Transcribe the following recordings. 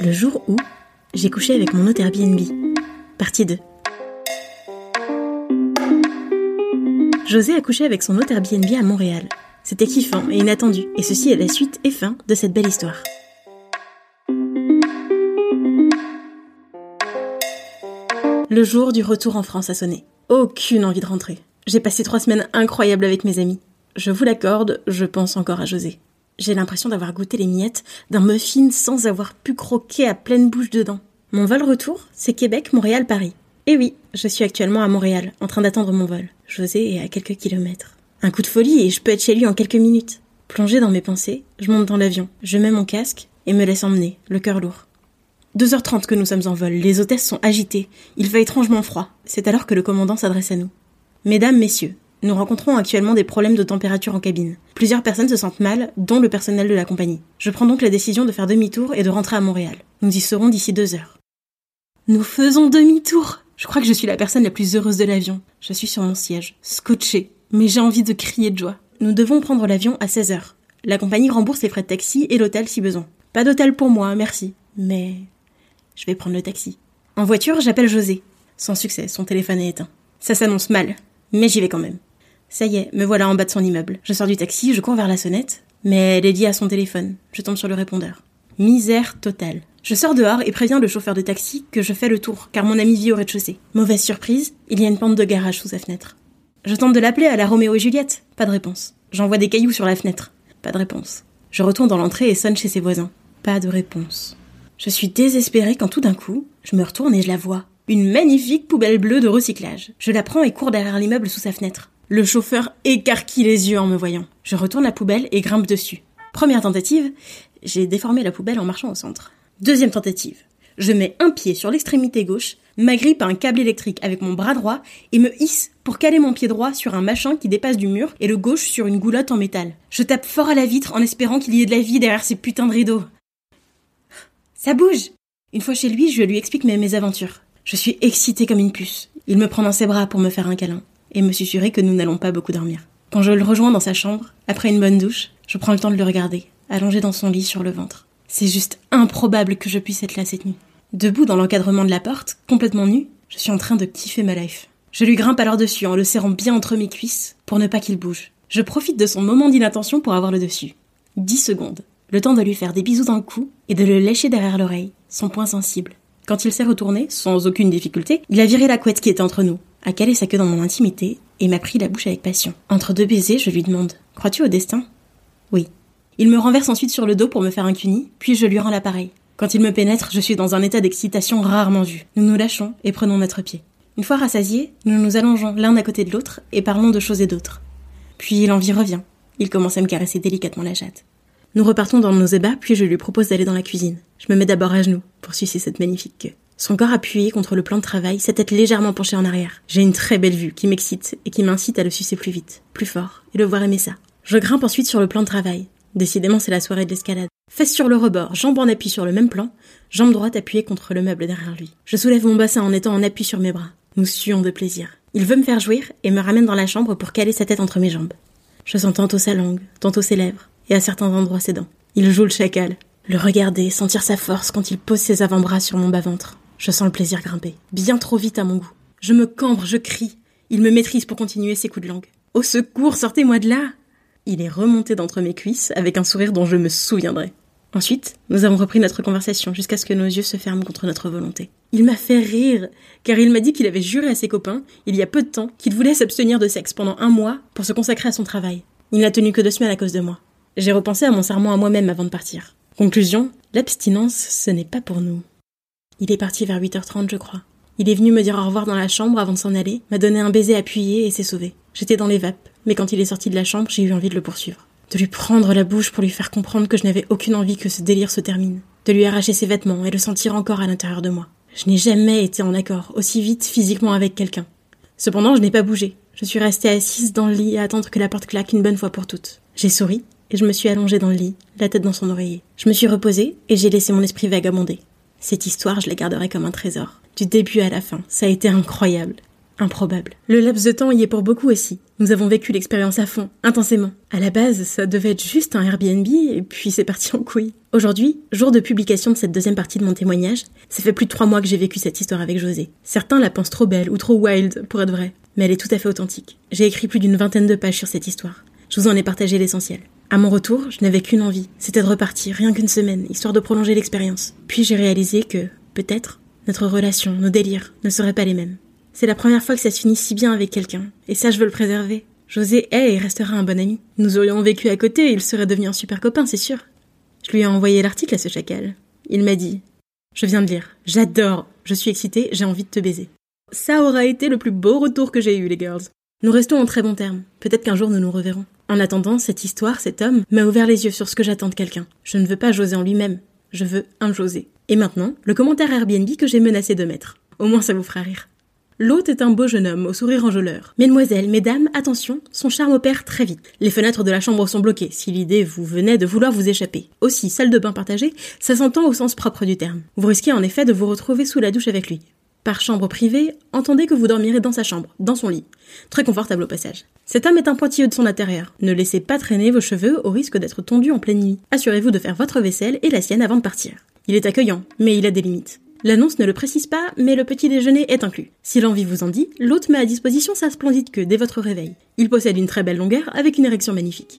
Le jour où j'ai couché avec mon hôte Airbnb. Partie 2. José a couché avec son hôte Airbnb à Montréal. C'était kiffant et inattendu, et ceci est la suite et fin de cette belle histoire. Le jour du retour en France a sonné. Aucune envie de rentrer. J'ai passé trois semaines incroyables avec mes amis. Je vous l'accorde, je pense encore à José. J'ai l'impression d'avoir goûté les miettes d'un muffin sans avoir pu croquer à pleine bouche dedans. Mon vol retour, c'est Québec, Montréal, Paris. Et oui, je suis actuellement à Montréal, en train d'attendre mon vol. José est à quelques kilomètres. Un coup de folie et je peux être chez lui en quelques minutes. Plongé dans mes pensées, je monte dans l'avion, je mets mon casque et me laisse emmener, le cœur lourd. 2h30 que nous sommes en vol, les hôtesses sont agitées, il fait étrangement froid. C'est alors que le commandant s'adresse à nous. Mesdames, messieurs, nous rencontrons actuellement des problèmes de température en cabine. Plusieurs personnes se sentent mal, dont le personnel de la compagnie. Je prends donc la décision de faire demi-tour et de rentrer à Montréal. Nous y serons d'ici deux heures. Nous faisons demi-tour Je crois que je suis la personne la plus heureuse de l'avion. Je suis sur mon siège, scotché, mais j'ai envie de crier de joie. Nous devons prendre l'avion à 16 heures. La compagnie rembourse les frais de taxi et l'hôtel si besoin. Pas d'hôtel pour moi, merci. Mais je vais prendre le taxi. En voiture, j'appelle José. Sans succès, son téléphone est éteint. Ça s'annonce mal, mais j'y vais quand même. Ça y est, me voilà en bas de son immeuble. Je sors du taxi, je cours vers la sonnette, mais elle est liée à son téléphone. Je tombe sur le répondeur. Misère totale. Je sors dehors et préviens le chauffeur de taxi que je fais le tour, car mon ami vit au rez-de-chaussée. Mauvaise surprise, il y a une pente de garage sous sa fenêtre. Je tente de l'appeler à la Roméo et Juliette. Pas de réponse. J'envoie des cailloux sur la fenêtre. Pas de réponse. Je retourne dans l'entrée et sonne chez ses voisins. Pas de réponse. Je suis désespérée quand tout d'un coup, je me retourne et je la vois. Une magnifique poubelle bleue de recyclage. Je la prends et cours derrière l'immeuble sous sa fenêtre. Le chauffeur écarquille les yeux en me voyant. Je retourne la poubelle et grimpe dessus. Première tentative, j'ai déformé la poubelle en marchant au centre. Deuxième tentative, je mets un pied sur l'extrémité gauche, m'agrippe à un câble électrique avec mon bras droit et me hisse pour caler mon pied droit sur un machin qui dépasse du mur et le gauche sur une goulotte en métal. Je tape fort à la vitre en espérant qu'il y ait de la vie derrière ces putains de rideaux. Ça bouge Une fois chez lui, je lui explique mes mésaventures. Je suis excitée comme une puce. Il me prend dans ses bras pour me faire un câlin et me susurrer que nous n'allons pas beaucoup dormir. Quand je le rejoins dans sa chambre, après une bonne douche, je prends le temps de le regarder, allongé dans son lit sur le ventre. C'est juste improbable que je puisse être là cette nuit. Debout dans l'encadrement de la porte, complètement nu, je suis en train de kiffer ma life. Je lui grimpe alors dessus en le serrant bien entre mes cuisses pour ne pas qu'il bouge. Je profite de son moment d'inattention pour avoir le dessus. Dix secondes. Le temps de lui faire des bisous dans le cou et de le lécher derrière l'oreille, son point sensible. Quand il s'est retourné, sans aucune difficulté, il a viré la couette qui était entre nous, a calé sa queue dans mon intimité et m'a pris la bouche avec passion. Entre deux baisers, je lui demande Crois-tu au destin? Oui. Il me renverse ensuite sur le dos pour me faire un cuni, puis je lui rends l'appareil. Quand il me pénètre, je suis dans un état d'excitation rarement vu. Nous nous lâchons et prenons notre pied. Une fois rassasiés, nous nous allongeons l'un à côté de l'autre et parlons de choses et d'autres. Puis l'envie revient. Il commence à me caresser délicatement la jatte. Nous repartons dans nos ébats, puis je lui propose d'aller dans la cuisine. Je me mets d'abord à genoux pour sucer cette magnifique queue. Son corps appuyé contre le plan de travail, sa tête légèrement penchée en arrière. J'ai une très belle vue qui m'excite et qui m'incite à le sucer plus vite, plus fort, et le voir aimer ça. Je grimpe ensuite sur le plan de travail. Décidément, c'est la soirée de l'escalade. Fesse sur le rebord, jambe en appui sur le même plan, jambe droite appuyée contre le meuble derrière lui. Je soulève mon bassin en étant en appui sur mes bras. Nous suons de plaisir. Il veut me faire jouir et me ramène dans la chambre pour caler sa tête entre mes jambes. Je sens tantôt sa langue, tantôt ses lèvres, et à certains endroits ses dents. Il joue le chacal. Le regarder, sentir sa force quand il pose ses avant-bras sur mon bas-ventre. Je sens le plaisir grimper. Bien trop vite à mon goût. Je me cambre, je crie. Il me maîtrise pour continuer ses coups de langue. Au secours, sortez-moi de là! Il est remonté d'entre mes cuisses avec un sourire dont je me souviendrai. Ensuite, nous avons repris notre conversation jusqu'à ce que nos yeux se ferment contre notre volonté. Il m'a fait rire, car il m'a dit qu'il avait juré à ses copains, il y a peu de temps, qu'il voulait s'abstenir de sexe pendant un mois pour se consacrer à son travail. Il n'a tenu que deux semaines à cause de moi. J'ai repensé à mon serment à moi-même avant de partir. Conclusion, l'abstinence, ce n'est pas pour nous. Il est parti vers 8h30, je crois. Il est venu me dire au revoir dans la chambre avant de s'en aller, m'a donné un baiser appuyé et s'est sauvé. J'étais dans les vapes, mais quand il est sorti de la chambre, j'ai eu envie de le poursuivre. De lui prendre la bouche pour lui faire comprendre que je n'avais aucune envie que ce délire se termine. De lui arracher ses vêtements et le sentir encore à l'intérieur de moi. Je n'ai jamais été en accord aussi vite physiquement avec quelqu'un. Cependant, je n'ai pas bougé. Je suis restée assise dans le lit à attendre que la porte claque une bonne fois pour toutes. J'ai souri et je me suis allongée dans le lit, la tête dans son oreiller. Je me suis reposée et j'ai laissé mon esprit vagabonder. Cette histoire, je la garderai comme un trésor. Du début à la fin, ça a été incroyable improbable. Le laps de temps y est pour beaucoup aussi. Nous avons vécu l'expérience à fond, intensément. À la base, ça devait être juste un Airbnb, et puis c'est parti en couille. Aujourd'hui, jour de publication de cette deuxième partie de mon témoignage, ça fait plus de trois mois que j'ai vécu cette histoire avec José. Certains la pensent trop belle ou trop wild pour être vraie, mais elle est tout à fait authentique. J'ai écrit plus d'une vingtaine de pages sur cette histoire. Je vous en ai partagé l'essentiel. À mon retour, je n'avais qu'une envie, c'était de repartir, rien qu'une semaine, histoire de prolonger l'expérience. Puis j'ai réalisé que, peut-être, notre relation, nos délires, ne seraient pas les mêmes. C'est la première fois que ça se finit si bien avec quelqu'un, et ça je veux le préserver. José est et restera un bon ami. Nous aurions vécu à côté et il serait devenu un super copain, c'est sûr. Je lui ai envoyé l'article à ce chacal. Il m'a dit Je viens de lire. J'adore. Je suis excitée, j'ai envie de te baiser. Ça aura été le plus beau retour que j'ai eu, les girls. Nous restons en très bons termes. Peut-être qu'un jour nous nous reverrons. En attendant, cette histoire, cet homme, m'a ouvert les yeux sur ce que j'attends de quelqu'un. Je ne veux pas José en lui-même. Je veux un José. Et maintenant, le commentaire Airbnb que j'ai menacé de mettre. Au moins ça vous fera rire. L'hôte est un beau jeune homme, au sourire enjôleur. Mesdemoiselles, mesdames, attention, son charme opère très vite. Les fenêtres de la chambre sont bloquées, si l'idée vous venait de vouloir vous échapper. Aussi, salle de bain partagée, ça s'entend au sens propre du terme. Vous risquez en effet de vous retrouver sous la douche avec lui. Par chambre privée, entendez que vous dormirez dans sa chambre, dans son lit. Très confortable au passage. Cet homme est un pointilleux de son intérieur. Ne laissez pas traîner vos cheveux au risque d'être tondus en pleine nuit. Assurez-vous de faire votre vaisselle et la sienne avant de partir. Il est accueillant, mais il a des limites. L'annonce ne le précise pas, mais le petit déjeuner est inclus. Si l'envie vous en dit, l'hôte met à disposition sa splendide queue dès votre réveil. Il possède une très belle longueur avec une érection magnifique.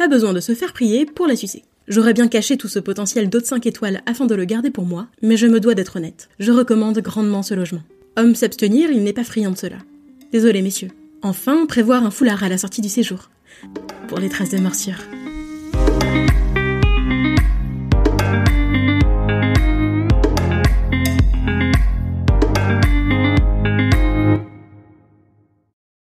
Pas besoin de se faire prier pour la sucer. J'aurais bien caché tout ce potentiel d'hôte 5 étoiles afin de le garder pour moi, mais je me dois d'être honnête. Je recommande grandement ce logement. Homme s'abstenir, il n'est pas friand de cela. Désolé messieurs. Enfin, prévoir un foulard à la sortie du séjour. Pour les traces de morsure.